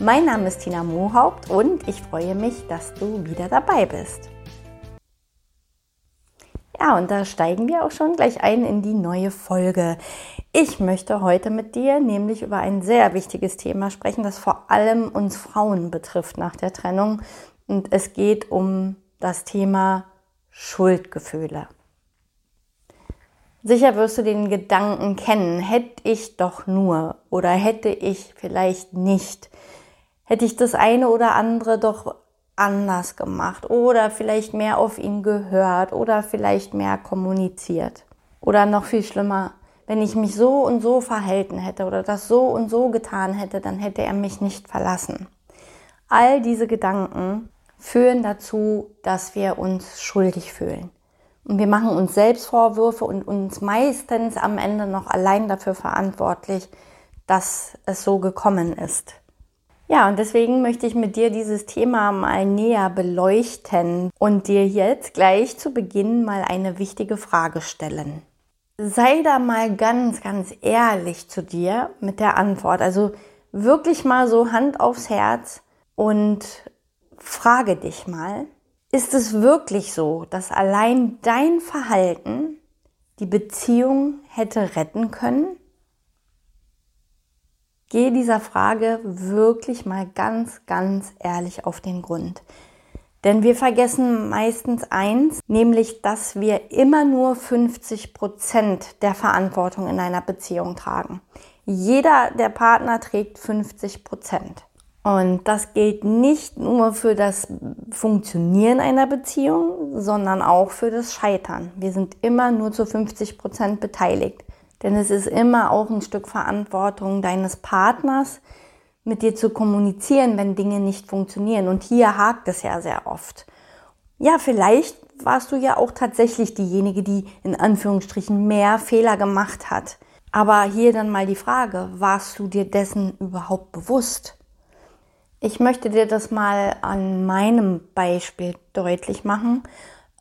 Mein Name ist Tina Mohaupt und ich freue mich, dass du wieder dabei bist. Ja, und da steigen wir auch schon gleich ein in die neue Folge. Ich möchte heute mit dir nämlich über ein sehr wichtiges Thema sprechen, das vor allem uns Frauen betrifft nach der Trennung. Und es geht um das Thema Schuldgefühle. Sicher wirst du den Gedanken kennen, hätte ich doch nur oder hätte ich vielleicht nicht, hätte ich das eine oder andere doch anders gemacht oder vielleicht mehr auf ihn gehört oder vielleicht mehr kommuniziert. Oder noch viel schlimmer, wenn ich mich so und so verhalten hätte oder das so und so getan hätte, dann hätte er mich nicht verlassen. All diese Gedanken führen dazu, dass wir uns schuldig fühlen. Und wir machen uns selbst Vorwürfe und uns meistens am Ende noch allein dafür verantwortlich, dass es so gekommen ist. Ja, und deswegen möchte ich mit dir dieses Thema mal näher beleuchten und dir jetzt gleich zu Beginn mal eine wichtige Frage stellen. Sei da mal ganz, ganz ehrlich zu dir mit der Antwort. Also wirklich mal so Hand aufs Herz und frage dich mal, ist es wirklich so, dass allein dein Verhalten die Beziehung hätte retten können? Gehe dieser Frage wirklich mal ganz, ganz ehrlich auf den Grund. Denn wir vergessen meistens eins, nämlich, dass wir immer nur 50 Prozent der Verantwortung in einer Beziehung tragen. Jeder der Partner trägt 50 Prozent. Und das gilt nicht nur für das Funktionieren einer Beziehung, sondern auch für das Scheitern. Wir sind immer nur zu 50 Prozent beteiligt. Denn es ist immer auch ein Stück Verantwortung deines Partners, mit dir zu kommunizieren, wenn Dinge nicht funktionieren. Und hier hakt es ja sehr oft. Ja, vielleicht warst du ja auch tatsächlich diejenige, die in Anführungsstrichen mehr Fehler gemacht hat. Aber hier dann mal die Frage, warst du dir dessen überhaupt bewusst? Ich möchte dir das mal an meinem Beispiel deutlich machen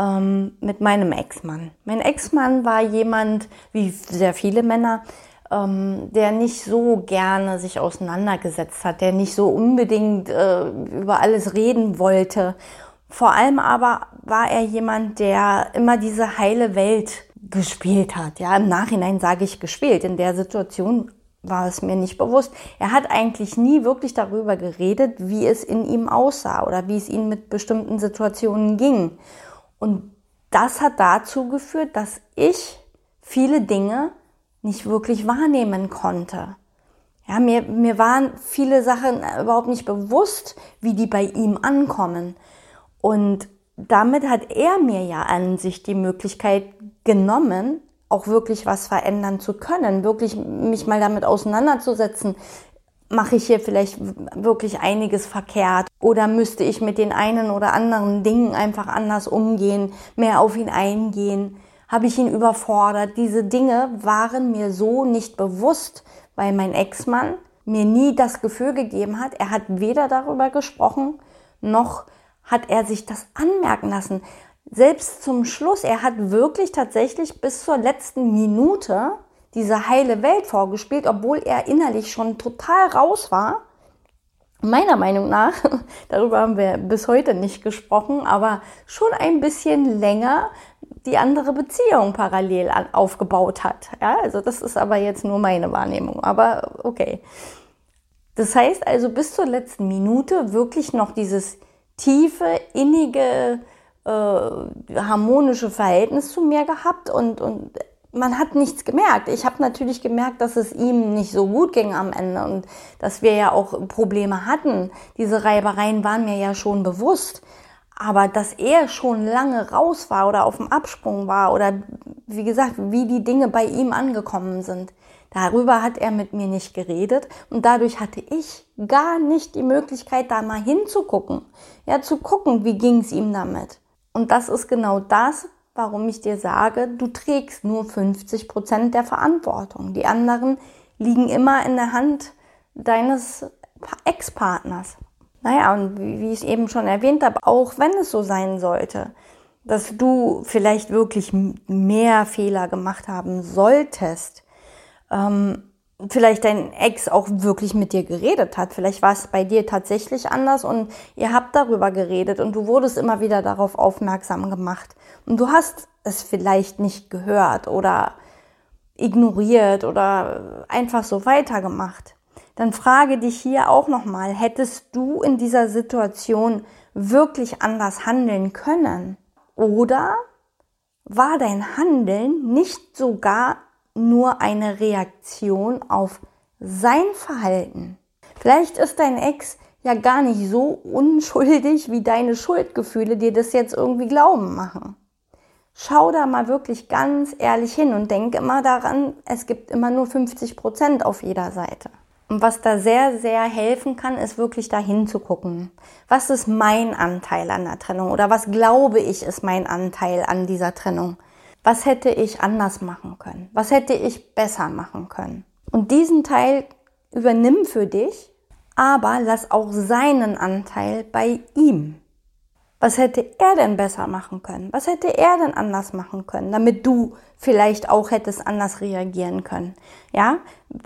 ähm, mit meinem Ex-Mann. Mein Ex-Mann war jemand, wie sehr viele Männer, ähm, der nicht so gerne sich auseinandergesetzt hat, der nicht so unbedingt äh, über alles reden wollte. Vor allem aber war er jemand, der immer diese heile Welt gespielt hat. Ja, im Nachhinein sage ich gespielt. In der Situation war es mir nicht bewusst. Er hat eigentlich nie wirklich darüber geredet, wie es in ihm aussah oder wie es ihm mit bestimmten Situationen ging. Und das hat dazu geführt, dass ich viele Dinge nicht wirklich wahrnehmen konnte. Ja, mir, mir waren viele Sachen überhaupt nicht bewusst, wie die bei ihm ankommen. Und damit hat er mir ja an sich die Möglichkeit genommen, auch wirklich was verändern zu können, wirklich mich mal damit auseinanderzusetzen. Mache ich hier vielleicht wirklich einiges verkehrt oder müsste ich mit den einen oder anderen Dingen einfach anders umgehen, mehr auf ihn eingehen? Habe ich ihn überfordert? Diese Dinge waren mir so nicht bewusst, weil mein Ex-Mann mir nie das Gefühl gegeben hat. Er hat weder darüber gesprochen, noch hat er sich das anmerken lassen selbst zum Schluss, er hat wirklich tatsächlich bis zur letzten Minute diese heile Welt vorgespielt, obwohl er innerlich schon total raus war. Meiner Meinung nach, darüber haben wir bis heute nicht gesprochen, aber schon ein bisschen länger die andere Beziehung parallel aufgebaut hat. Ja, also das ist aber jetzt nur meine Wahrnehmung, aber okay. Das heißt also bis zur letzten Minute wirklich noch dieses tiefe, innige, äh, harmonische Verhältnis zu mir gehabt und, und man hat nichts gemerkt. Ich habe natürlich gemerkt, dass es ihm nicht so gut ging am Ende und dass wir ja auch Probleme hatten. Diese Reibereien waren mir ja schon bewusst. Aber dass er schon lange raus war oder auf dem Absprung war oder wie gesagt, wie die Dinge bei ihm angekommen sind, Darüber hat er mit mir nicht geredet und dadurch hatte ich gar nicht die Möglichkeit, da mal hinzugucken. Ja, zu gucken, wie ging es ihm damit. Und das ist genau das, warum ich dir sage, du trägst nur 50 Prozent der Verantwortung. Die anderen liegen immer in der Hand deines Ex-Partners. Naja, und wie ich eben schon erwähnt habe, auch wenn es so sein sollte, dass du vielleicht wirklich mehr Fehler gemacht haben solltest, ähm, vielleicht dein Ex auch wirklich mit dir geredet hat. Vielleicht war es bei dir tatsächlich anders und ihr habt darüber geredet und du wurdest immer wieder darauf aufmerksam gemacht. Und du hast es vielleicht nicht gehört oder ignoriert oder einfach so weitergemacht. Dann frage dich hier auch nochmal, hättest du in dieser Situation wirklich anders handeln können? Oder war dein Handeln nicht sogar nur eine Reaktion auf sein Verhalten. Vielleicht ist dein Ex ja gar nicht so unschuldig, wie deine Schuldgefühle dir das jetzt irgendwie glauben machen. Schau da mal wirklich ganz ehrlich hin und denk immer daran, es gibt immer nur 50 Prozent auf jeder Seite. Und was da sehr, sehr helfen kann, ist wirklich dahin zu gucken. Was ist mein Anteil an der Trennung? Oder was glaube ich ist mein Anteil an dieser Trennung? Was hätte ich anders machen können? Was hätte ich besser machen können? Und diesen Teil übernimm für dich, aber lass auch seinen Anteil bei ihm. Was hätte er denn besser machen können? Was hätte er denn anders machen können, damit du vielleicht auch hättest anders reagieren können? Ja,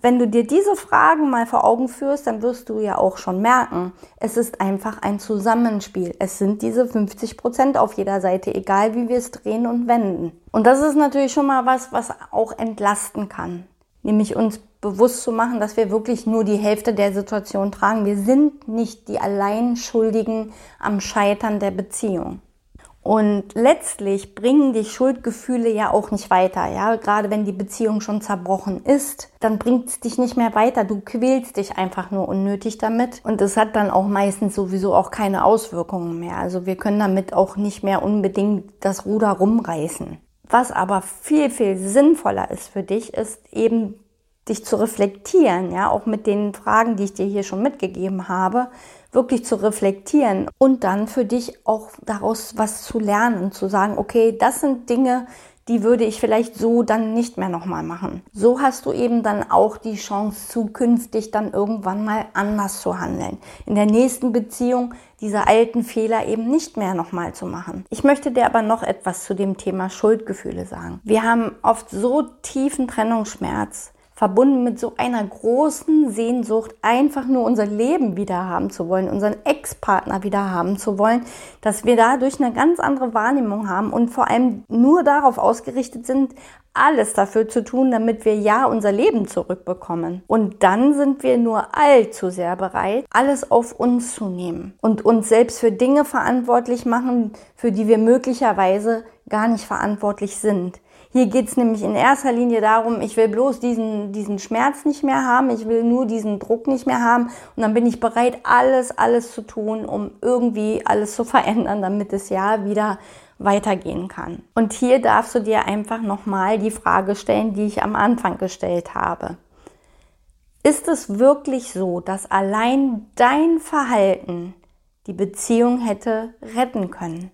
wenn du dir diese Fragen mal vor Augen führst, dann wirst du ja auch schon merken, es ist einfach ein Zusammenspiel. Es sind diese 50 Prozent auf jeder Seite, egal wie wir es drehen und wenden. Und das ist natürlich schon mal was, was auch entlasten kann. Nämlich uns bewusst zu machen, dass wir wirklich nur die Hälfte der Situation tragen. Wir sind nicht die Alleinschuldigen am Scheitern der Beziehung. Und letztlich bringen dich Schuldgefühle ja auch nicht weiter, ja. Gerade wenn die Beziehung schon zerbrochen ist, dann bringt es dich nicht mehr weiter. Du quälst dich einfach nur unnötig damit. Und es hat dann auch meistens sowieso auch keine Auswirkungen mehr. Also wir können damit auch nicht mehr unbedingt das Ruder rumreißen. Was aber viel, viel sinnvoller ist für dich, ist eben dich zu reflektieren, ja, auch mit den Fragen, die ich dir hier schon mitgegeben habe, wirklich zu reflektieren und dann für dich auch daraus was zu lernen, zu sagen, okay, das sind Dinge, die würde ich vielleicht so dann nicht mehr nochmal machen. So hast du eben dann auch die Chance, zukünftig dann irgendwann mal anders zu handeln. In der nächsten Beziehung diese alten Fehler eben nicht mehr nochmal zu machen. Ich möchte dir aber noch etwas zu dem Thema Schuldgefühle sagen. Wir haben oft so tiefen Trennungsschmerz, verbunden mit so einer großen Sehnsucht, einfach nur unser Leben wieder haben zu wollen, unseren Ex-Partner wieder haben zu wollen, dass wir dadurch eine ganz andere Wahrnehmung haben und vor allem nur darauf ausgerichtet sind, alles dafür zu tun, damit wir ja unser Leben zurückbekommen. Und dann sind wir nur allzu sehr bereit, alles auf uns zu nehmen und uns selbst für Dinge verantwortlich machen, für die wir möglicherweise gar nicht verantwortlich sind. Hier geht es nämlich in erster Linie darum, ich will bloß diesen, diesen Schmerz nicht mehr haben, ich will nur diesen Druck nicht mehr haben und dann bin ich bereit, alles, alles zu tun, um irgendwie alles zu verändern, damit es ja wieder weitergehen kann. Und hier darfst du dir einfach nochmal die Frage stellen, die ich am Anfang gestellt habe. Ist es wirklich so, dass allein dein Verhalten die Beziehung hätte retten können?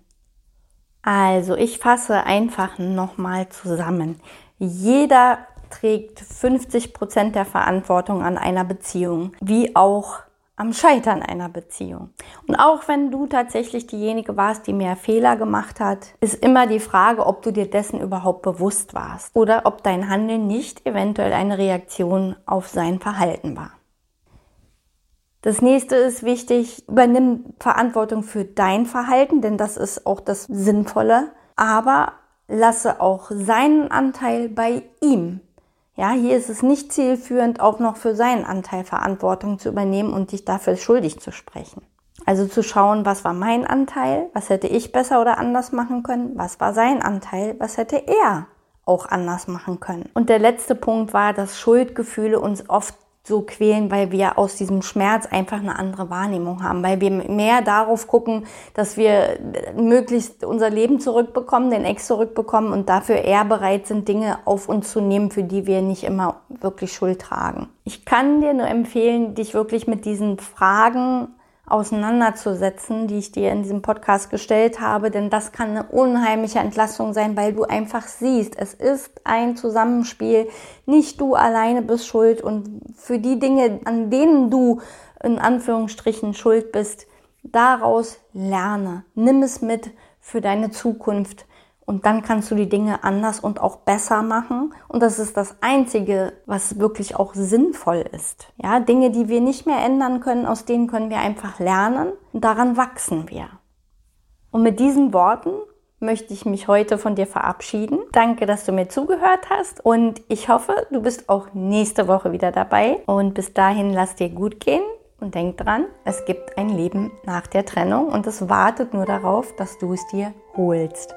Also, ich fasse einfach nochmal zusammen. Jeder trägt 50 Prozent der Verantwortung an einer Beziehung, wie auch am Scheitern einer Beziehung. Und auch wenn du tatsächlich diejenige warst, die mehr Fehler gemacht hat, ist immer die Frage, ob du dir dessen überhaupt bewusst warst oder ob dein Handeln nicht eventuell eine Reaktion auf sein Verhalten war. Das nächste ist wichtig, übernimm Verantwortung für dein Verhalten, denn das ist auch das Sinnvolle, aber lasse auch seinen Anteil bei ihm. Ja, hier ist es nicht zielführend, auch noch für seinen Anteil Verantwortung zu übernehmen und dich dafür schuldig zu sprechen. Also zu schauen, was war mein Anteil, was hätte ich besser oder anders machen können, was war sein Anteil, was hätte er auch anders machen können. Und der letzte Punkt war, dass Schuldgefühle uns oft so quälen, weil wir aus diesem Schmerz einfach eine andere Wahrnehmung haben, weil wir mehr darauf gucken, dass wir möglichst unser Leben zurückbekommen, den Ex zurückbekommen und dafür eher bereit sind, Dinge auf uns zu nehmen, für die wir nicht immer wirklich Schuld tragen. Ich kann dir nur empfehlen, dich wirklich mit diesen Fragen auseinanderzusetzen, die ich dir in diesem Podcast gestellt habe, denn das kann eine unheimliche Entlastung sein, weil du einfach siehst, es ist ein Zusammenspiel, nicht du alleine bist schuld und für die Dinge, an denen du in Anführungsstrichen schuld bist, daraus lerne, nimm es mit für deine Zukunft und dann kannst du die Dinge anders und auch besser machen. Und das ist das Einzige, was wirklich auch sinnvoll ist. Ja, Dinge, die wir nicht mehr ändern können, aus denen können wir einfach lernen und daran wachsen wir. Und mit diesen Worten möchte ich mich heute von dir verabschieden. Danke, dass du mir zugehört hast und ich hoffe, du bist auch nächste Woche wieder dabei. Und bis dahin lass dir gut gehen und denk dran, es gibt ein Leben nach der Trennung und es wartet nur darauf, dass du es dir holst.